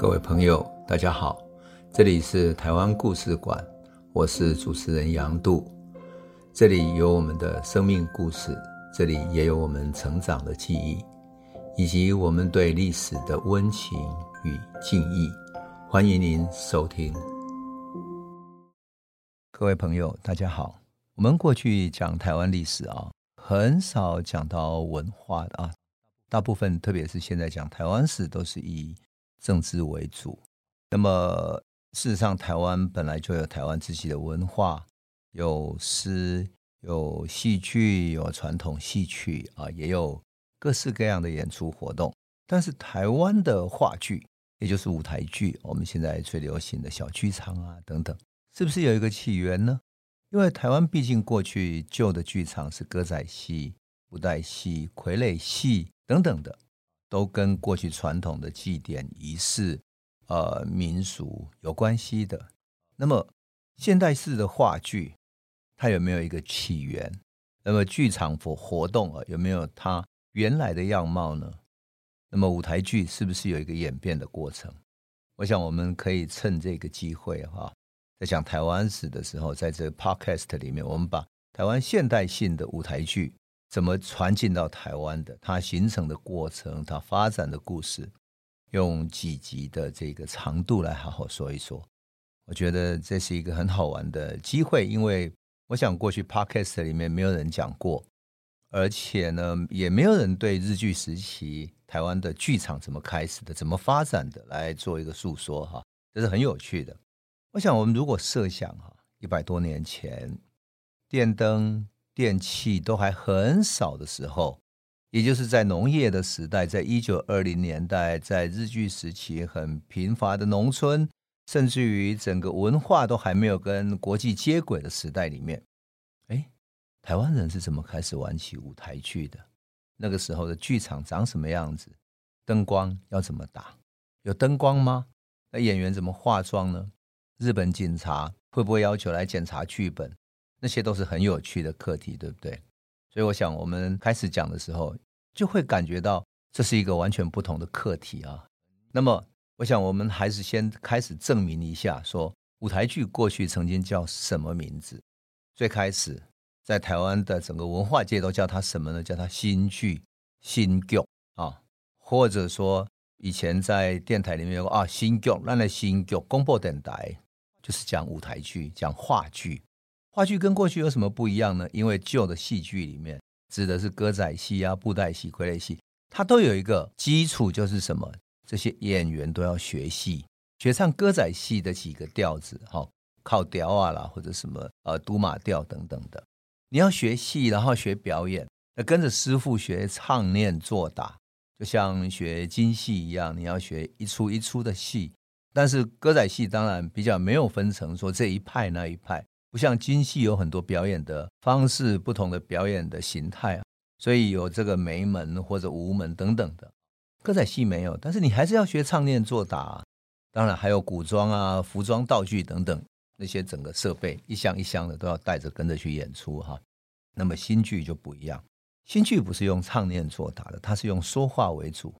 各位朋友，大家好，这里是台湾故事馆，我是主持人杨度，这里有我们的生命故事，这里也有我们成长的记忆，以及我们对历史的温情与敬意。欢迎您收听。各位朋友，大家好，我们过去讲台湾历史啊，很少讲到文化的啊，大部分特别是现在讲台湾史，都是以政治为主，那么事实上，台湾本来就有台湾自己的文化，有诗，有戏剧，有传统戏曲啊，也有各式各样的演出活动。但是，台湾的话剧，也就是舞台剧，我们现在最流行的小剧场啊等等，是不是有一个起源呢？因为台湾毕竟过去旧的剧场是歌仔戏、布袋戏、傀儡戏等等的。都跟过去传统的祭典仪式、呃民俗有关系的。那么现代式的话剧，它有没有一个起源？那么剧场或活动啊，有没有它原来的样貌呢？那么舞台剧是不是有一个演变的过程？我想我们可以趁这个机会哈，在讲台湾史的时候，在这个 podcast 里面，我们把台湾现代性的舞台剧。怎么传进到台湾的？它形成的过程，它发展的故事，用几集的这个长度来好好说一说。我觉得这是一个很好玩的机会，因为我想过去 Podcast 里面没有人讲过，而且呢，也没有人对日据时期台湾的剧场怎么开始的、怎么发展的来做一个诉说哈，这是很有趣的。我想我们如果设想哈，一百多年前，电灯。电器都还很少的时候，也就是在农业的时代，在一九二零年代，在日据时期很贫乏的农村，甚至于整个文化都还没有跟国际接轨的时代里面，哎，台湾人是怎么开始玩起舞台剧的？那个时候的剧场长什么样子？灯光要怎么打？有灯光吗？那演员怎么化妆呢？日本警察会不会要求来检查剧本？那些都是很有趣的课题，对不对？所以我想，我们开始讲的时候，就会感觉到这是一个完全不同的课题啊。那么，我想我们还是先开始证明一下，说舞台剧过去曾经叫什么名字？最开始在台湾的整个文化界都叫它什么呢？叫它新剧、新剧啊，或者说以前在电台里面有个啊新剧，那那新剧广播电台就是讲舞台剧，讲话剧。话剧跟过去有什么不一样呢？因为旧的戏剧里面指的是歌仔戏啊、布袋戏、傀儡戏，它都有一个基础，就是什么？这些演员都要学戏，学唱歌仔戏的几个调子，哈，靠调啊啦，或者什么呃都马调等等的。你要学戏，然后学表演，那跟着师傅学唱念做打，就像学京戏一样，你要学一出一出的戏。但是歌仔戏当然比较没有分成，说这一派那一派。不像京戏有很多表演的方式，不同的表演的形态啊，所以有这个梅门或者吴门等等的。歌仔戏没有，但是你还是要学唱念做打，当然还有古装啊、服装道具等等那些整个设备一箱一箱的都要带着跟着去演出哈。那么新剧就不一样，新剧不是用唱念做打的，它是用说话为主，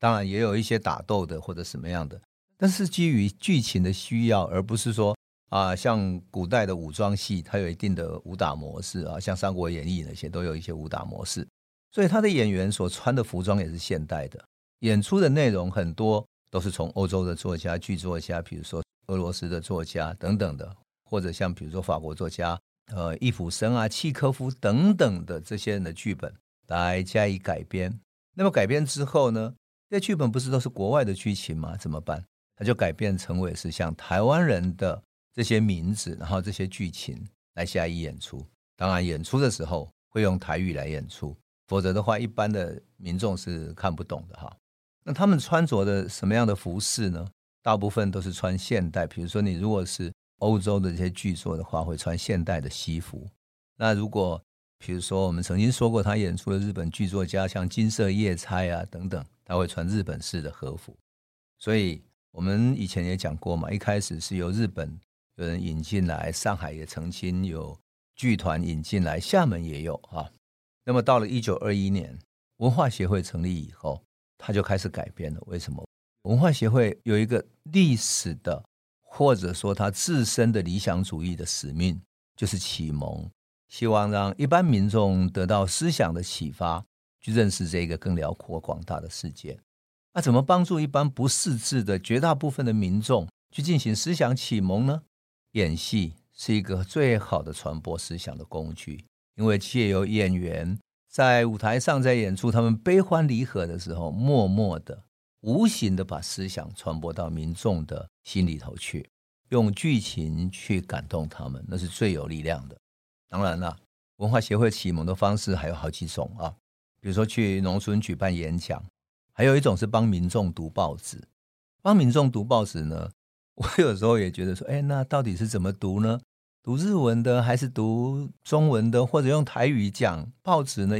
当然也有一些打斗的或者什么样的，但是基于剧情的需要，而不是说。啊，像古代的武装戏，它有一定的武打模式啊，像《三国演义》那些都有一些武打模式，所以他的演员所穿的服装也是现代的，演出的内容很多都是从欧洲的作家、剧作家，比如说俄罗斯的作家等等的，或者像比如说法国作家，呃，易卜生啊、契科夫等等的这些人的剧本来加以改编。那么改编之后呢，这剧本不是都是国外的剧情吗？怎么办？他就改编成为是像台湾人的。这些名字，然后这些剧情来加以演出。当然，演出的时候会用台语来演出，否则的话，一般的民众是看不懂的哈。那他们穿着的什么样的服饰呢？大部分都是穿现代。比如说，你如果是欧洲的这些剧作的话，会穿现代的西服。那如果比如说我们曾经说过，他演出的日本剧作家，像金色夜叉啊等等，他会穿日本式的和服。所以我们以前也讲过嘛，一开始是由日本。有人引进来，上海也曾经有剧团引进来，厦门也有啊。那么到了一九二一年，文化协会成立以后，他就开始改变了。为什么？文化协会有一个历史的，或者说他自身的理想主义的使命，就是启蒙，希望让一般民众得到思想的启发，去认识这个更辽阔广大的世界。那怎么帮助一般不识字的绝大部分的民众去进行思想启蒙呢？演戏是一个最好的传播思想的工具，因为借由演员在舞台上在演出他们悲欢离合的时候，默默的、无形的把思想传播到民众的心里头去，用剧情去感动他们，那是最有力量的。当然了，文化协会启蒙的方式还有好几种啊，比如说去农村举办演讲。还有一种是帮民众读报纸，帮民众读报纸呢，我有时候也觉得说，哎，那到底是怎么读呢？读日文的还是读中文的，或者用台语讲报纸呢？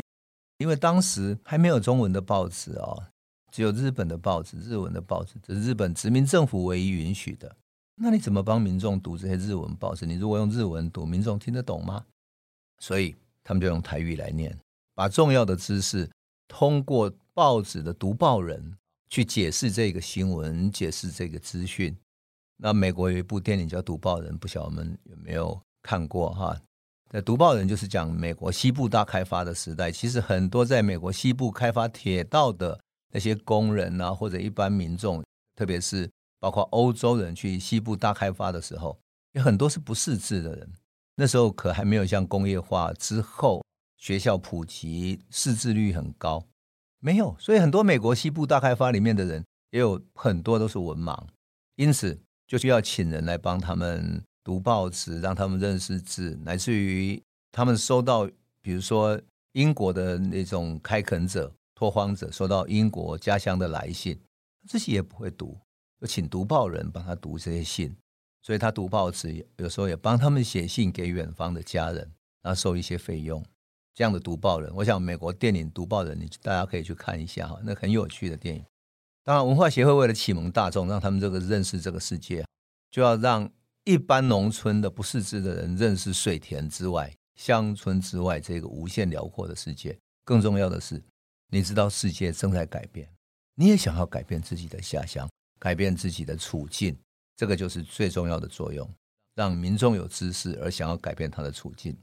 因为当时还没有中文的报纸哦，只有日本的报纸、日文的报纸，这是日本殖民政府唯一允许的。那你怎么帮民众读这些日文报纸？你如果用日文读，民众听得懂吗？所以他们就用台语来念，把重要的知识通过。报纸的读报人去解释这个新闻，解释这个资讯。那美国有一部电影叫《读报人》，不晓得我们有没有看过哈？那《读报人》就是讲美国西部大开发的时代，其实很多在美国西部开发铁道的那些工人啊，或者一般民众，特别是包括欧洲人去西部大开发的时候，有很多是不识字的人。那时候可还没有像工业化之后，学校普及，识字率很高。没有，所以很多美国西部大开发里面的人也有很多都是文盲，因此就需要请人来帮他们读报纸，让他们认识字，乃至于他们收到，比如说英国的那种开垦者、拓荒者收到英国家乡的来信，自己也不会读，就请读报人帮他读这些信，所以他读报纸有时候也帮他们写信给远方的家人，然后收一些费用。这样的读报人，我想美国电影《读报人》，你大家可以去看一下哈，那很有趣的电影。当然，文化协会为了启蒙大众，让他们这个认识这个世界，就要让一般农村的不识字的人认识水田之外、乡村之外这个无限辽阔的世界。更重要的是，你知道世界正在改变，你也想要改变自己的下乡，改变自己的处境，这个就是最重要的作用，让民众有知识而想要改变他的处境。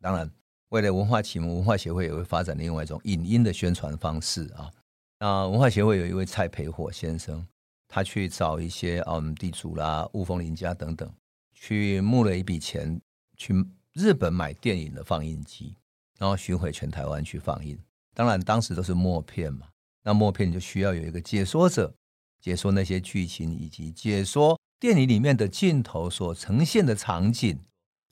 当然。为了文化启蒙，文化协会也会发展另外一种影音的宣传方式啊。那文化协会有一位蔡培火先生，他去找一些嗯地主啦、雾峰林家等等，去募了一笔钱，去日本买电影的放映机，然后巡回全台湾去放映。当然，当时都是默片嘛，那默片就需要有一个解说者，解说那些剧情以及解说电影里面的镜头所呈现的场景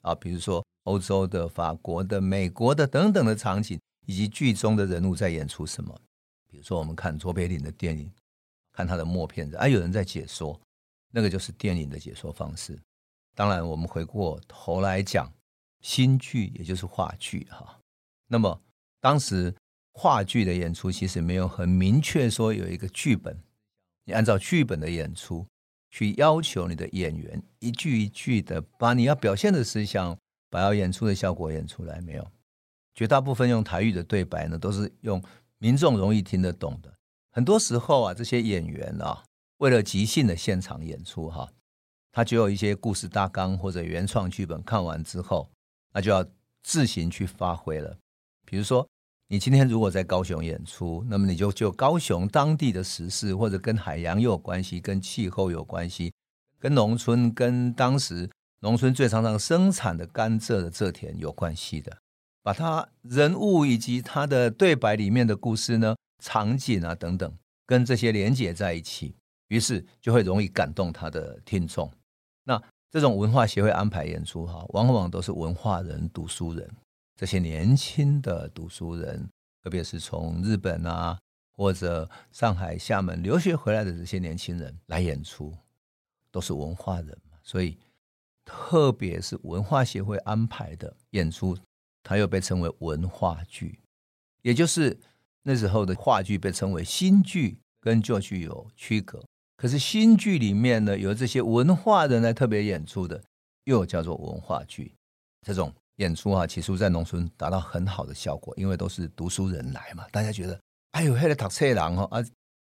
啊，比如说。欧洲的、法国的、美国的等等的场景，以及剧中的人物在演出什么？比如说，我们看卓别林的电影，看他的默片子，啊，有人在解说，那个就是电影的解说方式。当然，我们回过头来讲新剧，也就是话剧哈。那么当时话剧的演出其实没有很明确说有一个剧本，你按照剧本的演出去要求你的演员一句一句的把你要表现的思想。把要演出的效果演出来没有？绝大部分用台语的对白呢，都是用民众容易听得懂的。很多时候啊，这些演员啊，为了即兴的现场演出哈，他就有一些故事大纲或者原创剧本，看完之后，那就要自行去发挥了。比如说，你今天如果在高雄演出，那么你就就高雄当地的时事，或者跟海洋有关系，跟气候有关系，跟农村，跟当时。农村最常常生产的甘蔗的蔗田有关系的，把他人物以及他的对白里面的故事呢、场景啊等等，跟这些连接在一起，于是就会容易感动他的听众。那这种文化协会安排演出哈，往往都是文化人、读书人，这些年轻的读书人，特别是从日本啊或者上海、厦门留学回来的这些年轻人来演出，都是文化人嘛，所以。特别是文化协会安排的演出，它又被称为文化剧，也就是那时候的话剧被称为新剧，跟旧剧有区隔。可是新剧里面呢，有这些文化人来特别演出的，又叫做文化剧。这种演出啊，起初在农村达到很好的效果，因为都是读书人来嘛，大家觉得哎呦，还得读册人哦啊，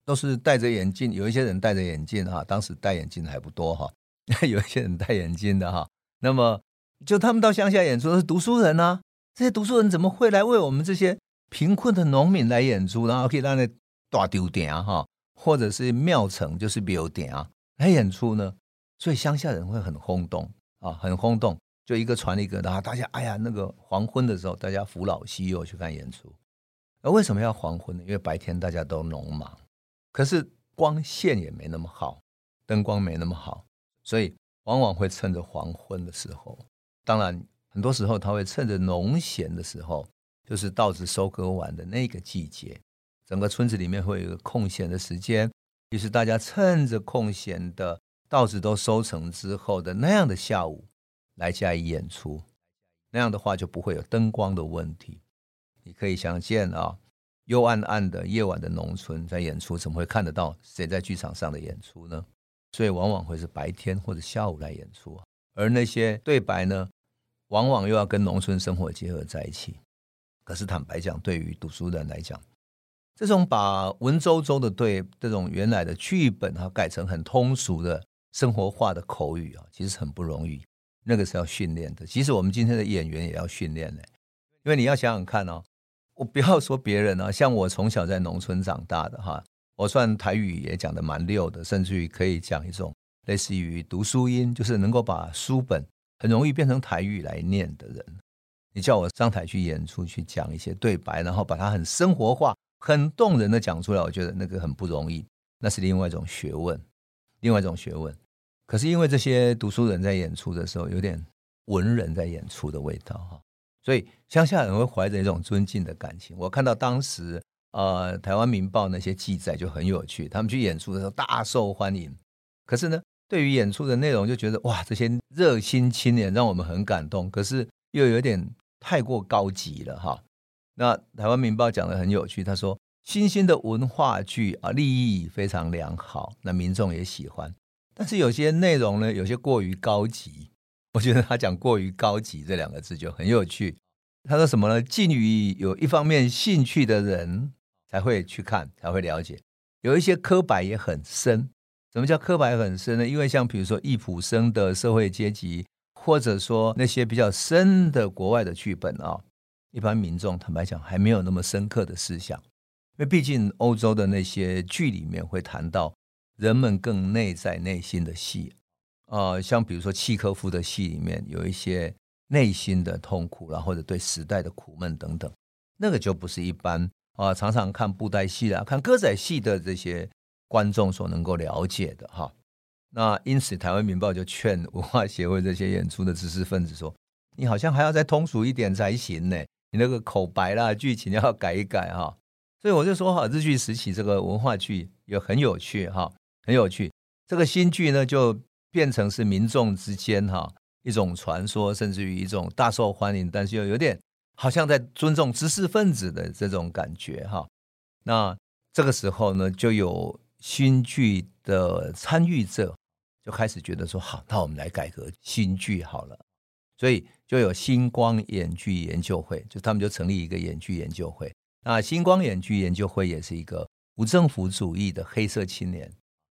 都是戴着眼镜，有一些人戴着眼镜哈，当时戴眼镜的还不多哈，有一些人戴眼镜的哈。那么就他们到乡下演出都是读书人啊，这些读书人怎么会来为我们这些贫困的农民来演出，然后可以让那大丢点啊哈，或者是庙埕就是庙点啊来演出呢？所以乡下人会很轰动啊，很轰动，就一个传一个，然后大家哎呀，那个黄昏的时候，大家扶老携幼去看演出。而为什么要黄昏呢？因为白天大家都农忙，可是光线也没那么好，灯光没那么好，所以往往会趁着黄昏的时候。当然，很多时候他会趁着农闲的时候，就是稻子收割完的那个季节，整个村子里面会有一个空闲的时间，于是大家趁着空闲的稻子都收成之后的那样的下午来加以演出，那样的话就不会有灯光的问题。你可以想见啊，幽暗暗的夜晚的农村在演出，怎么会看得到谁在剧场上的演出呢？所以往往会是白天或者下午来演出，而那些对白呢，往往又要跟农村生活结合在一起。可是坦白讲，对于读书人来讲，这种把文绉绉的对这种原来的剧本啊改成很通俗的生活化的口语啊，其实很不容易。那个是要训练的，其实我们今天的演员也要训练的，因为你要想想看哦。我不要说别人啊，像我从小在农村长大的哈，我算台语也讲的蛮溜的，甚至于可以讲一种类似于读书音，就是能够把书本很容易变成台语来念的人。你叫我上台去演出去讲一些对白，然后把它很生活化、很动人的讲出来，我觉得那个很不容易，那是另外一种学问，另外一种学问。可是因为这些读书人在演出的时候，有点文人在演出的味道哈。所以乡下人会怀着一种尊敬的感情。我看到当时呃台湾民报那些记载就很有趣，他们去演出的时候大受欢迎。可是呢，对于演出的内容就觉得哇，这些热心青年让我们很感动。可是又有点太过高级了哈。那台湾民报讲的很有趣，他说新兴的文化剧啊，利益非常良好，那民众也喜欢。但是有些内容呢，有些过于高级。我觉得他讲“过于高级”这两个字就很有趣。他说什么呢？禁于有一方面兴趣的人才会去看，才会了解。有一些刻白也很深。什么叫刻白很深呢？因为像比如说易卜生的社会阶级，或者说那些比较深的国外的剧本啊，一般民众坦白讲还没有那么深刻的思想。因为毕竟欧洲的那些剧里面会谈到人们更内在内心的戏。呃，像比如说契科夫的戏里面有一些内心的痛苦，然后或者对时代的苦闷等等，那个就不是一般啊、常常看布袋戏啊、看歌仔戏的这些观众所能够了解的哈。那因此，台湾民报就劝文化协会这些演出的知识分子说：“你好像还要再通俗一点才行呢，你那个口白啦、剧情要改一改哈。”所以我就说哈，日剧时期这个文化剧也很有趣哈，很有趣。这个新剧呢就。变成是民众之间哈一种传说，甚至于一种大受欢迎，但是又有点好像在尊重知识分子的这种感觉哈。那这个时候呢，就有新剧的参与者就开始觉得说，好，那我们来改革新剧好了。所以就有星光演剧研究会，就他们就成立一个演剧研究会。那星光演剧研究会也是一个无政府主义的黑色青年。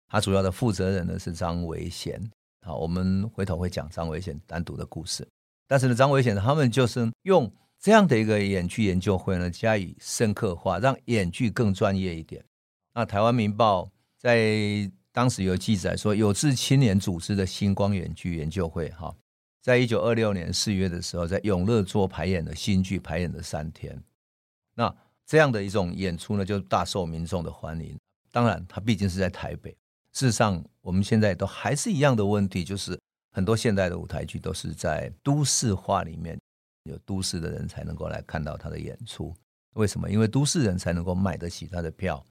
他主要的负责人呢是张维贤，好，我们回头会讲张维贤单独的故事。但是呢，张维贤他们就是用这样的一个演剧研究会呢，加以深刻化，让演剧更专业一点。那台湾民报在当时有记载说，有志青年组织的新光演剧研究会，哈，在一九二六年四月的时候，在永乐座排演的新剧，排演了三天。那这样的一种演出呢，就大受民众的欢迎。当然，他毕竟是在台北。事实上，我们现在都还是一样的问题，就是很多现代的舞台剧都是在都市化里面，有都市的人才能够来看到他的演出。为什么？因为都市人才能够买得起他的票。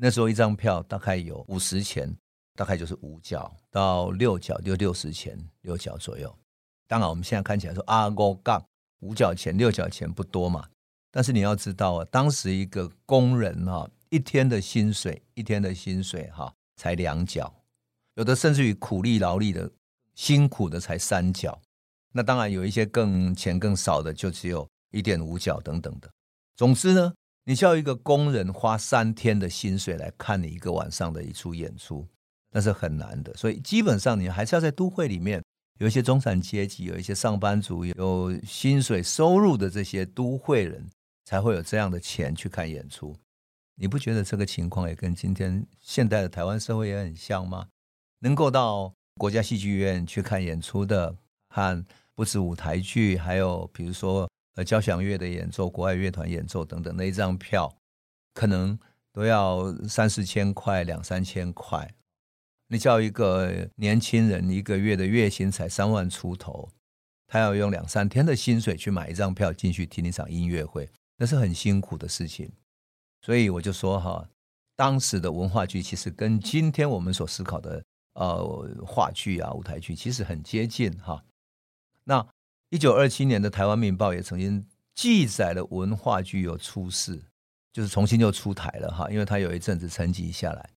那时候一张票大概有五十钱，大概就是五角到六角，就六十钱六角左右。当然，我们现在看起来说啊，五角五角钱六角钱不多嘛。但是你要知道啊，当时一个工人哈，一天的薪水，一天的薪水哈。才两角，有的甚至于苦力劳力的辛苦的才三角，那当然有一些更钱更少的，就只有一点五角等等的。总之呢，你叫一个工人花三天的薪水来看你一个晚上的一出演出，那是很难的。所以基本上你还是要在都会里面有一些中产阶级，有一些上班族，有薪水收入的这些都会人才会有这样的钱去看演出。你不觉得这个情况也跟今天现代的台湾社会也很像吗？能够到国家戏剧院去看演出的，看不止舞台剧，还有比如说。交响乐的演奏、国外乐团演奏等等，那一张票可能都要三四千块、两三千块。你叫一个年轻人一个月的月薪才三万出头，他要用两三天的薪水去买一张票进去听一场音乐会，那是很辛苦的事情。所以我就说哈，当时的文化剧其实跟今天我们所思考的呃话剧啊、舞台剧其实很接近哈。那。一九二七年的《台湾民报》也曾经记载了文化剧有出事，就是重新又出台了哈，因为它有一阵子沉寂下来。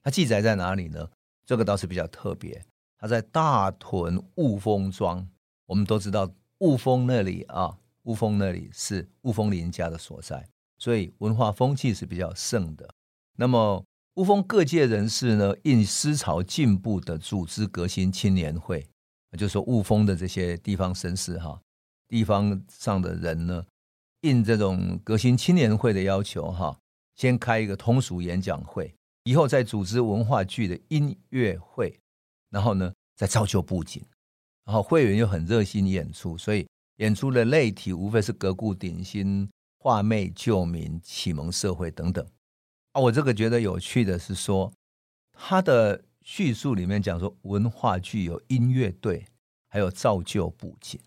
它记载在哪里呢？这个倒是比较特别，它在大屯雾峰庄。我们都知道雾峰那里啊，雾峰那里是雾峰林家的所在，所以文化风气是比较盛的。那么雾峰各界人士呢，应思潮进步的组织革新青年会。就是说雾峰的这些地方绅士哈，地方上的人呢，应这种革新青年会的要求哈，先开一个通俗演讲会，以后再组织文化剧的音乐会，然后呢再造就布景，然后会员又很热心演出，所以演出的类题无非是革故鼎新、画媚救民、启蒙社会等等。啊，我这个觉得有趣的是说他的。叙述里面讲说，文化剧有音乐队，还有造就布景。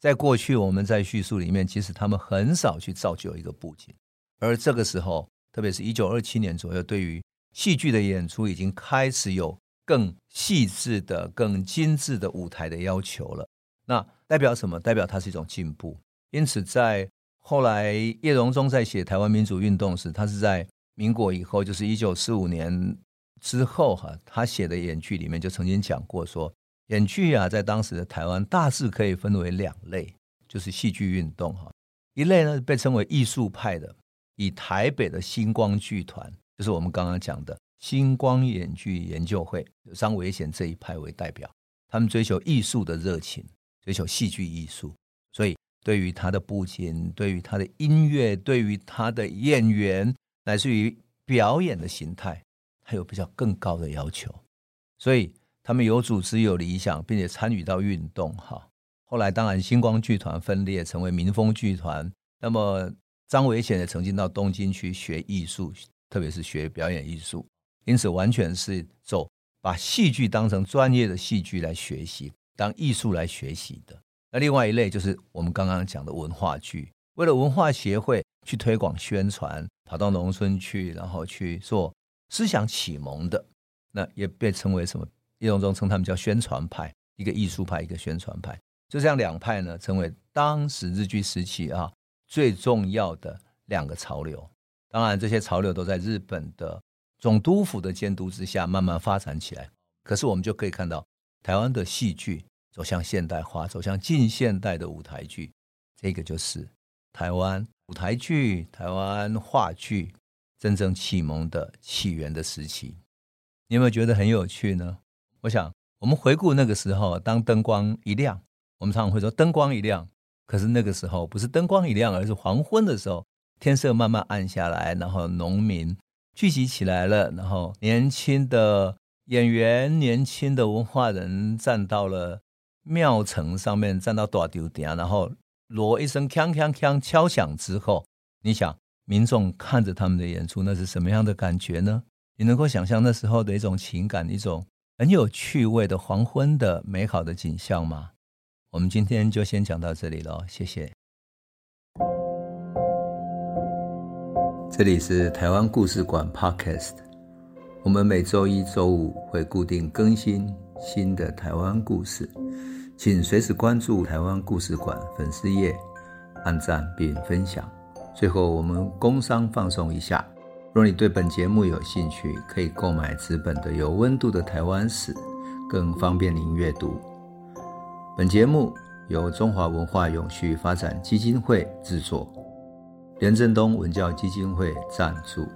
在过去，我们在叙述里面，其实他们很少去造就一个布景。而这个时候，特别是一九二七年左右，对于戏剧的演出，已经开始有更细致的、更精致的舞台的要求了。那代表什么？代表它是一种进步。因此，在后来叶荣钟在写台湾民主运动时，他是在民国以后，就是一九四五年。之后哈，他写的演剧里面就曾经讲过说，演剧啊，在当时的台湾大致可以分为两类，就是戏剧运动哈，一类呢被称为艺术派的，以台北的星光剧团，就是我们刚刚讲的星光演剧研究会，张维贤这一派为代表，他们追求艺术的热情，追求戏剧艺术，所以对于他的布景，对于他的音乐，对于他的演员，乃至于表演的形态。还有比较更高的要求，所以他们有组织、有理想，并且参与到运动。哈，后来当然星光剧团分裂成为民风剧团。那么张伟贤也曾经到东京去学艺术，特别是学表演艺术，因此完全是走把戏剧当成专业的戏剧来学习，当艺术来学习的。那另外一类就是我们刚刚讲的文化剧，为了文化协会去推广宣传，跑到农村去，然后去做。思想启蒙的，那也被称为什么？叶荣中称他们叫宣传派，一个艺术派，一个宣传派。就这样两派呢，成为当时日据时期啊最重要的两个潮流。当然，这些潮流都在日本的总督府的监督之下慢慢发展起来。可是我们就可以看到，台湾的戏剧走向现代化，走向近现代的舞台剧，这个就是台湾舞台剧、台湾话剧。真正启蒙的起源的时期，你有没有觉得很有趣呢？我想，我们回顾那个时候，当灯光一亮，我们常常会说灯光一亮，可是那个时候不是灯光一亮，而是黄昏的时候，天色慢慢暗下来，然后农民聚集起来了，然后年轻的演员、年轻的文化人站到了庙埕上面，站到大丢点，然后锣一声锵锵锵敲响之后，你想。民众看着他们的演出，那是什么样的感觉呢？你能够想象那时候的一种情感，一种很有趣味的黄昏的美好的景象吗？我们今天就先讲到这里了，谢谢。这里是台湾故事馆 Podcast，我们每周一、周五会固定更新新的台湾故事，请随时关注台湾故事馆粉丝页，按赞并分享。最后，我们工商放松一下。若你对本节目有兴趣，可以购买纸本的《有温度的台湾史》，更方便您阅读。本节目由中华文化永续发展基金会制作。连振东文教基金会赞助。